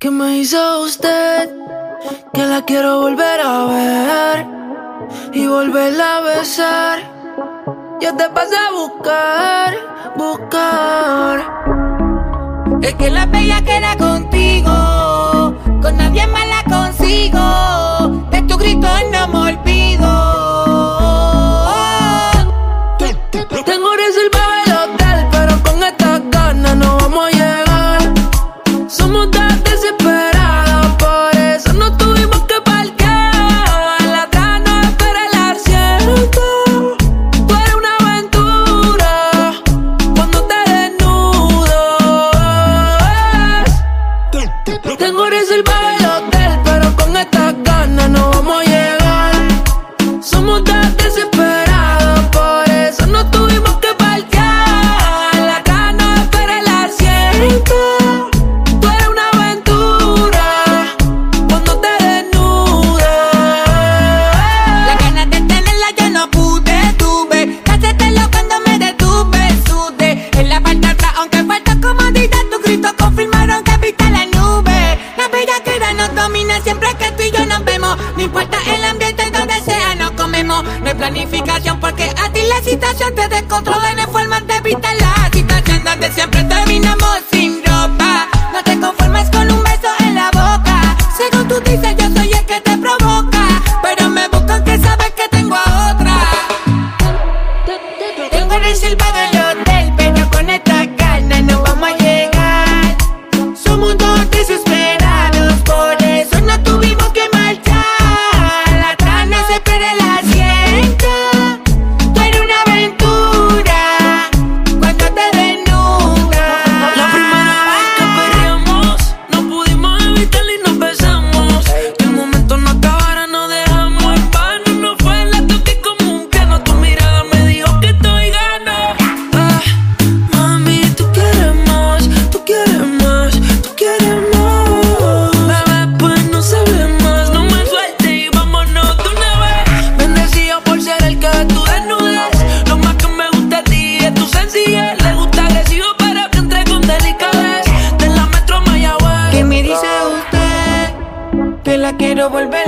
¿Qué me hizo usted? Que la quiero volver a ver y volverla a besar. Yo te pasé a buscar, buscar. Es que la bella queda contigo, con nadie más la consigo. De tu Volver.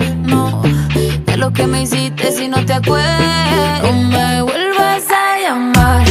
Lo que me hiciste si no te acuerdas. No me Te dejé el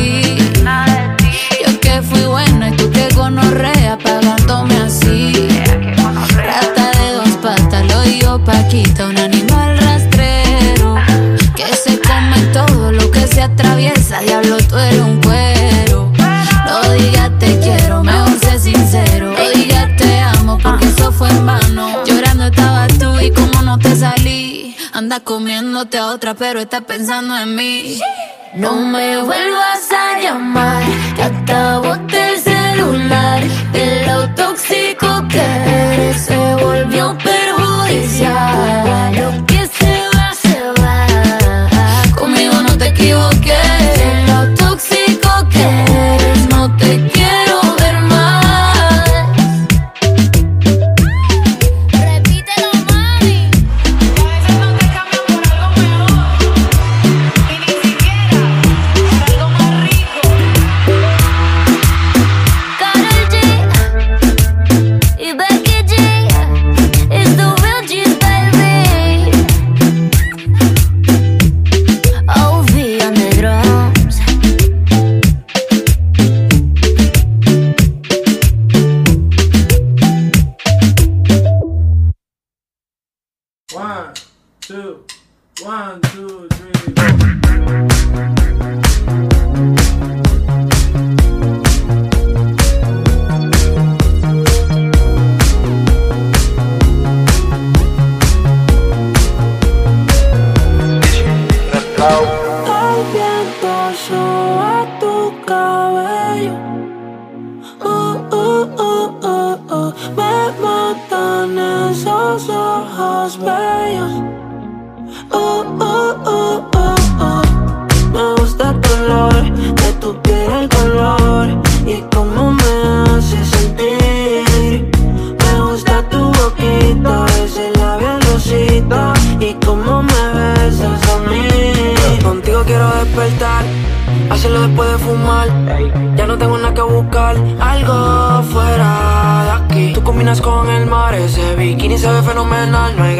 Anda comiéndote a otra, pero está pensando en mí. No me vuelvas a llamar, te acabo del celular. De lo tóxico que eres se volvió perjudicial. se ve fenomenal, no hay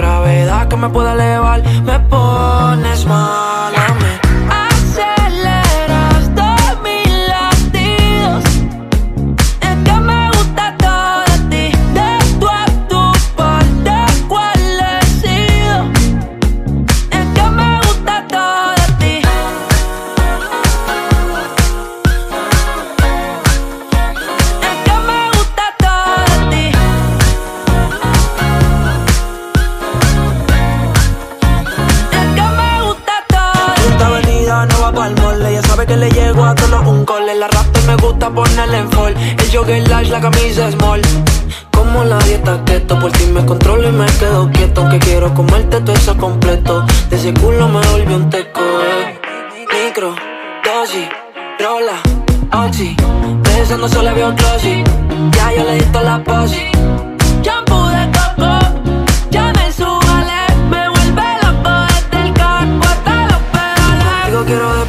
Que quiero comerte todo eso completo. De ese culo me volvió un teco. Eh. Micro, dosis, rola, oxi. De eso no se solo veo closet Ya yo le di toda la posi.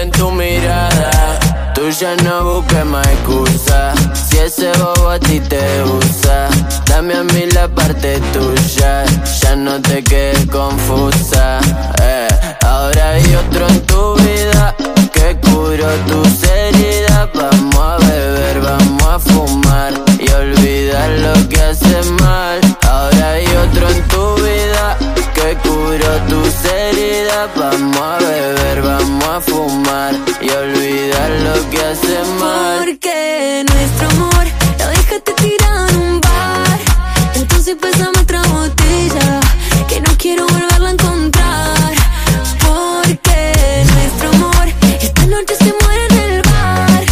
en tu mirada. Tú ya no busques más excusa. Si ese bobo a ti te usa, dame a mí la parte tuya. Ya no te quedes confusa. Eh. Ahora hay otro en tu vida que curó tus heridas. Vamos a beber, vamos a fumar y olvidar lo que hace mal. Ahora hay otro en tu vida curo tus heridas Vamos a beber, vamos a fumar Y olvidar lo que hace mal. Porque nuestro amor lo dejaste tirado en un bar. Entonces pasamos otra botella Que no quiero volverla a encontrar. Porque nuestro amor esta noche se muere en el bar.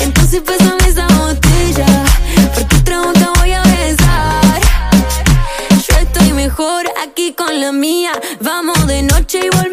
Entonces pasamos esa botella Porque otra boca voy a besar. Yo estoy mejor aquí con la mía Vamos de noche y volvemos.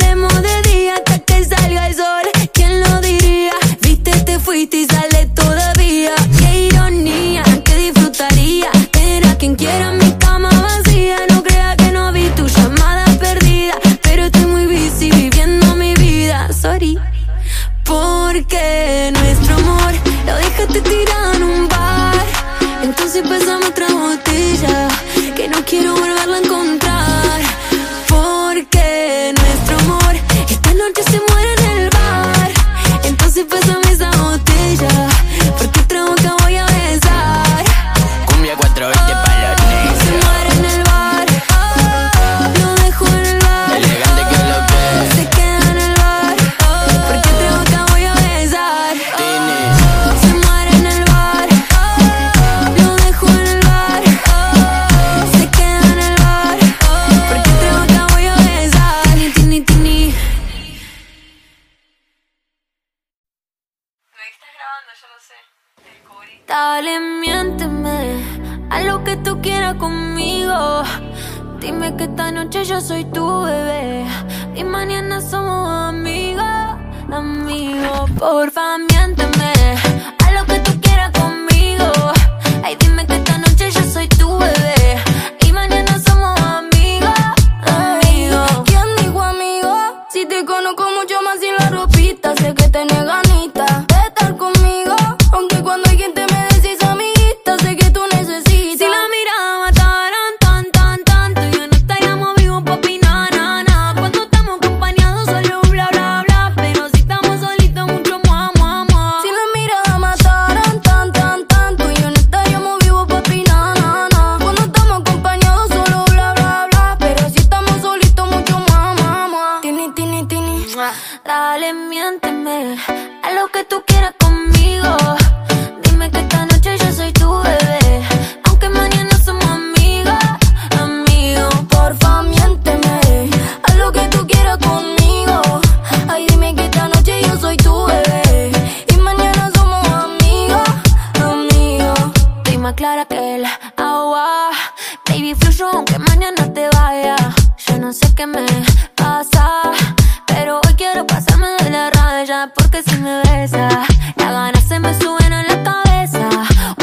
quiero pasarme de la raya porque si me besa, las ganas se me suben a la cabeza.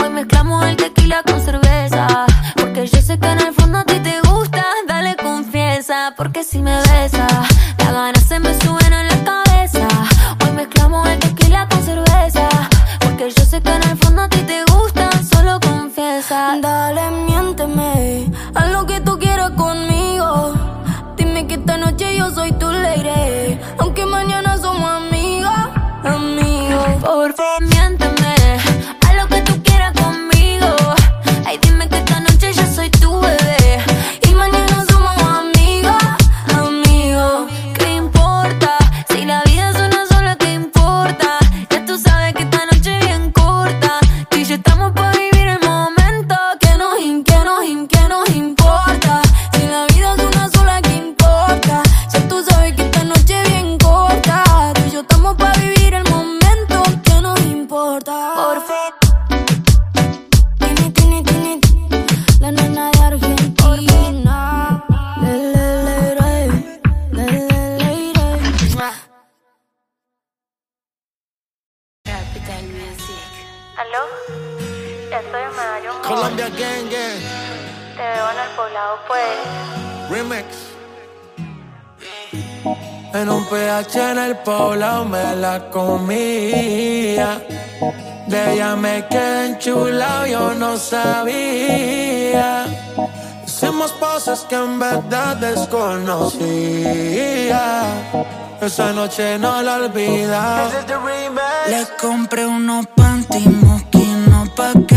Hoy mezclamos el tequila con cerveza, porque yo sé que en el fondo a ti te gusta, dale confianza, porque si me H en el poblado me la comía. De ella me quedé enchulado, yo no sabía. Hicimos cosas que en verdad desconocía. Esa noche no la olvidaba. Le compré unos panty moquinos pa' que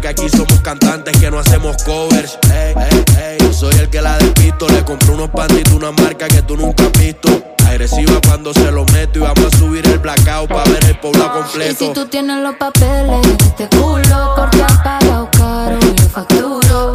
Que aquí somos cantantes, que no hacemos covers. Yo soy el que la despisto. Le compré unos panditos, una marca que tú nunca has visto. Agresiva cuando se lo meto y vamos a subir el blackout para ver el pueblo completo. Y si tú tienes los papeles, este culo, corte apagado, caro, yo facturo.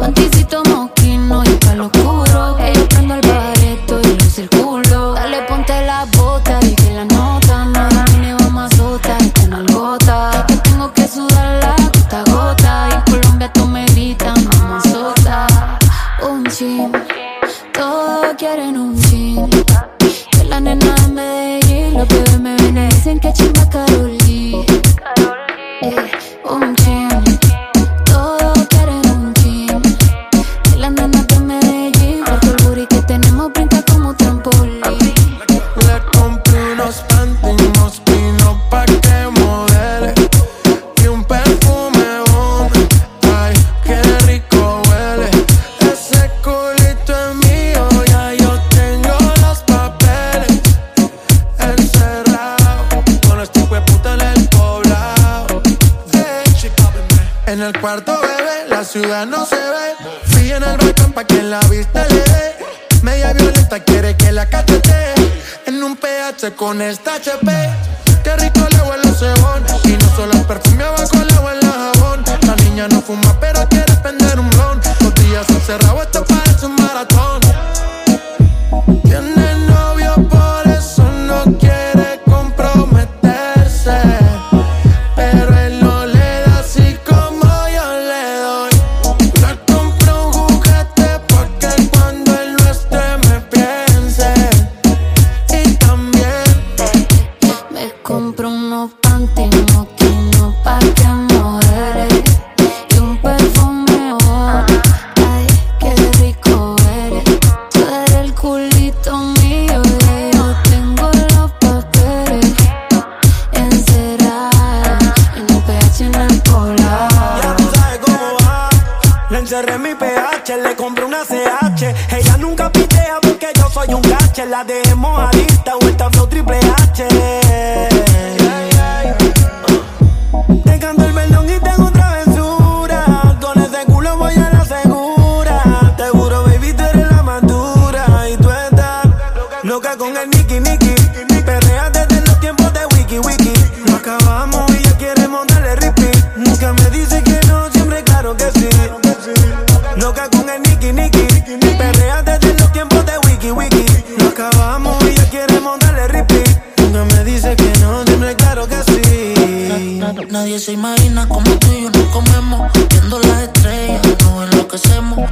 friki. Perrea desde los tiempos de wiki wiki. Lo acabamos y ya queremos darle repeat. Nunca me dice que no, siempre claro que sí. Nadie se imagina como tú y yo nos comemos. Viendo las estrellas, nos enloquecemos.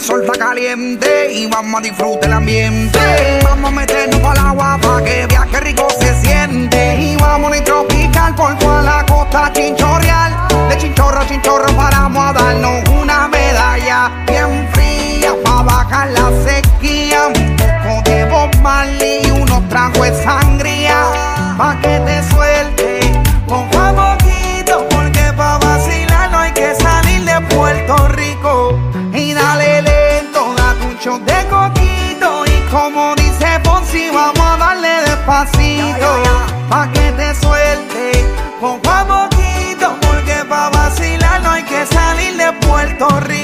el sol está caliente y vamos a disfrutar el ambiente. Vamos a meternos al agua para que viaje rico se siente. Y vamos a tropical por toda la costa chinchorreal. De chinchorro a chinchorro paramos a darnos una medalla bien fría para bajar la sequía. Un poco de Bob y unos tragos de sangría pa' que te suelte. Con vamos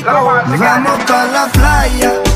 Vamos pa' la playa.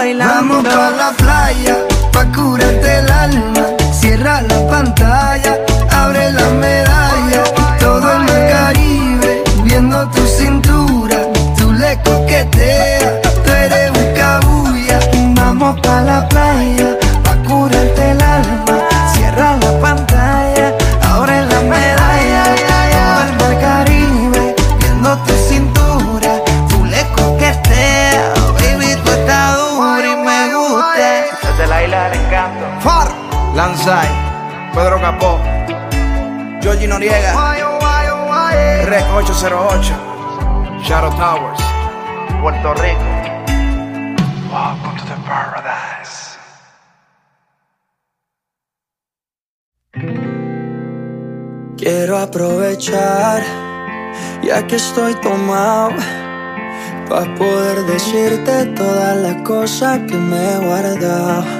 بایلم مکلف Pedro Capó. Georgie Noriega. Rec 808. Shadow Towers. Puerto Rico. Welcome to the paradise. Quiero aprovechar, ya que estoy tomado, para poder decirte todas las cosas que me he guardado.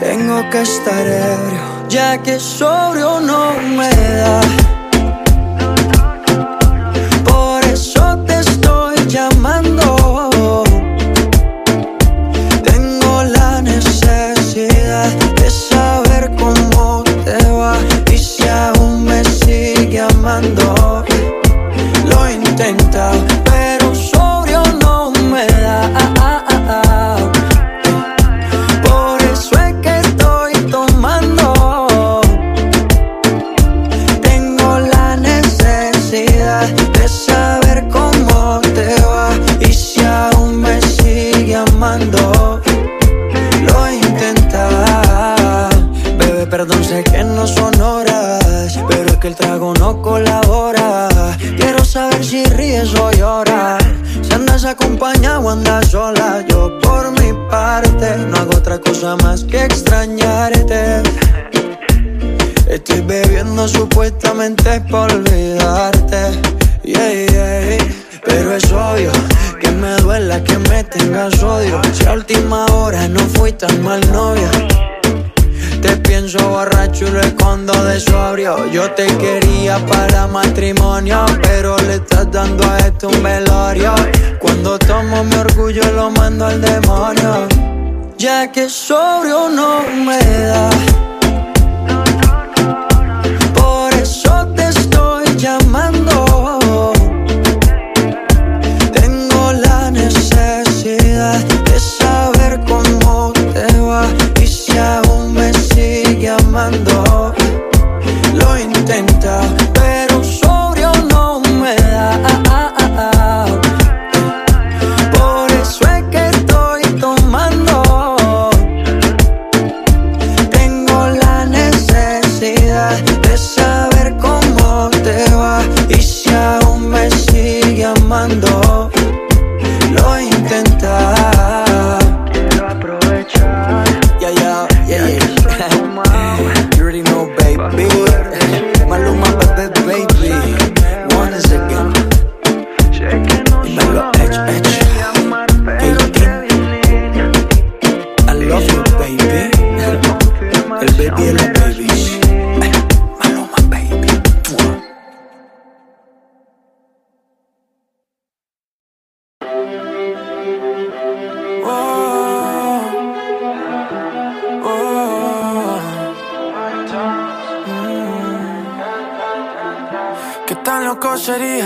tengo que estar ebrio, ya que sobrio no me da. Pero le estás dando a esto un velorio. Cuando tomo mi orgullo lo mando al demonio. Ya que sobrio no me da. El baby de los babies.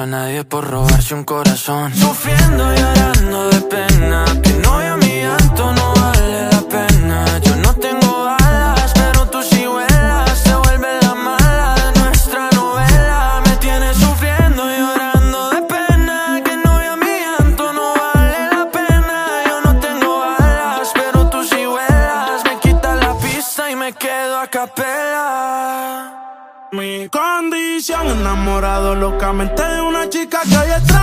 A nadie por robarse un corazón. Sufriendo y llorando de pena. Que no a mi llanto no vale la pena. Yo no tengo alas, pero tú sí vuelas. Se vuelve la mala de nuestra novela. Me tienes sufriendo y llorando de pena. Que no a mi llanto no vale la pena. Yo no tengo alas, pero tú sí vuelas. Me quita la pista y me quedo a capela. Mi condición enamorado locamente de una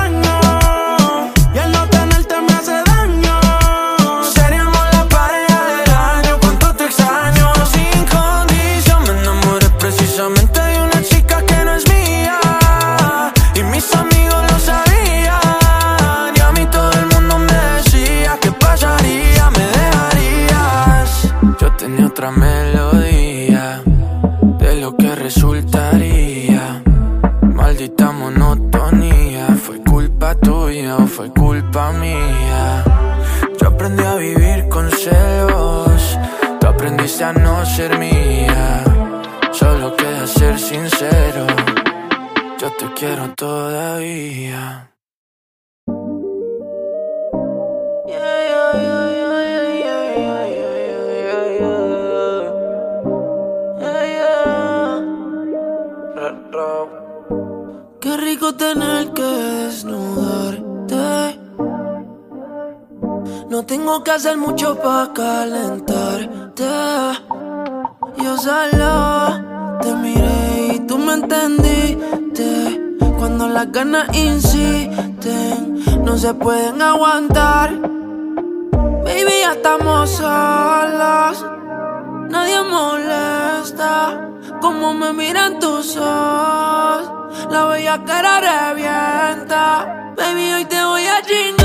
te quiero todavía. Qué rico tener que desnudarte. No tengo que hacer mucho para calentarte. Yo solo te miré y tú me entendiste. Cuando las ganas insisten, no se pueden aguantar. Baby, ya estamos solos. Nadie molesta como me miran tus ojos. La bella cara revienta. Baby, hoy te voy a chingar.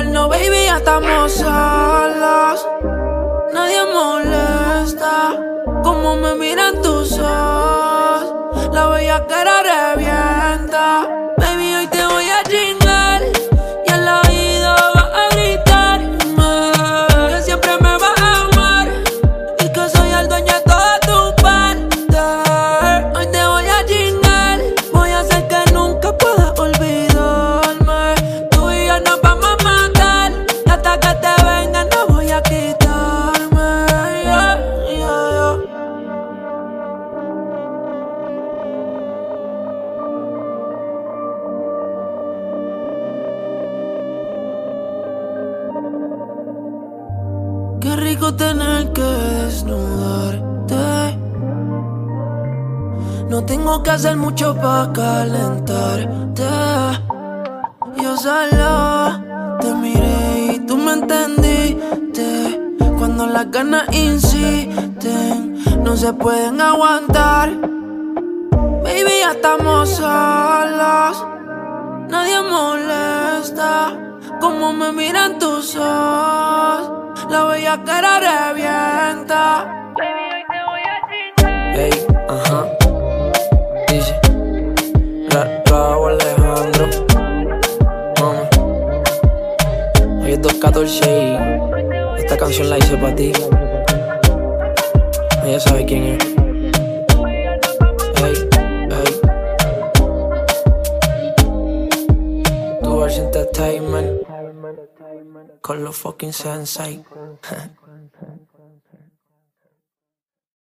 porno, baby, ya estamos solos. Nadie molesta como me miran tus ojos. La bella cara revienta. Rico tener que desnudarte. No tengo que hacer mucho para calentarte. Yo solo te miré y tú me entendiste. Cuando las ganas insisten, no se pueden aguantar. Baby, ya estamos solos. Nadie molesta como me miran tus ojos. La bella cara revienta. Ey, ajá. Dice Raúl Alejandro. Mami. Hoy es 214 y esta canción la hice para ti. Ella sabe quién es. Con los fucking sensei.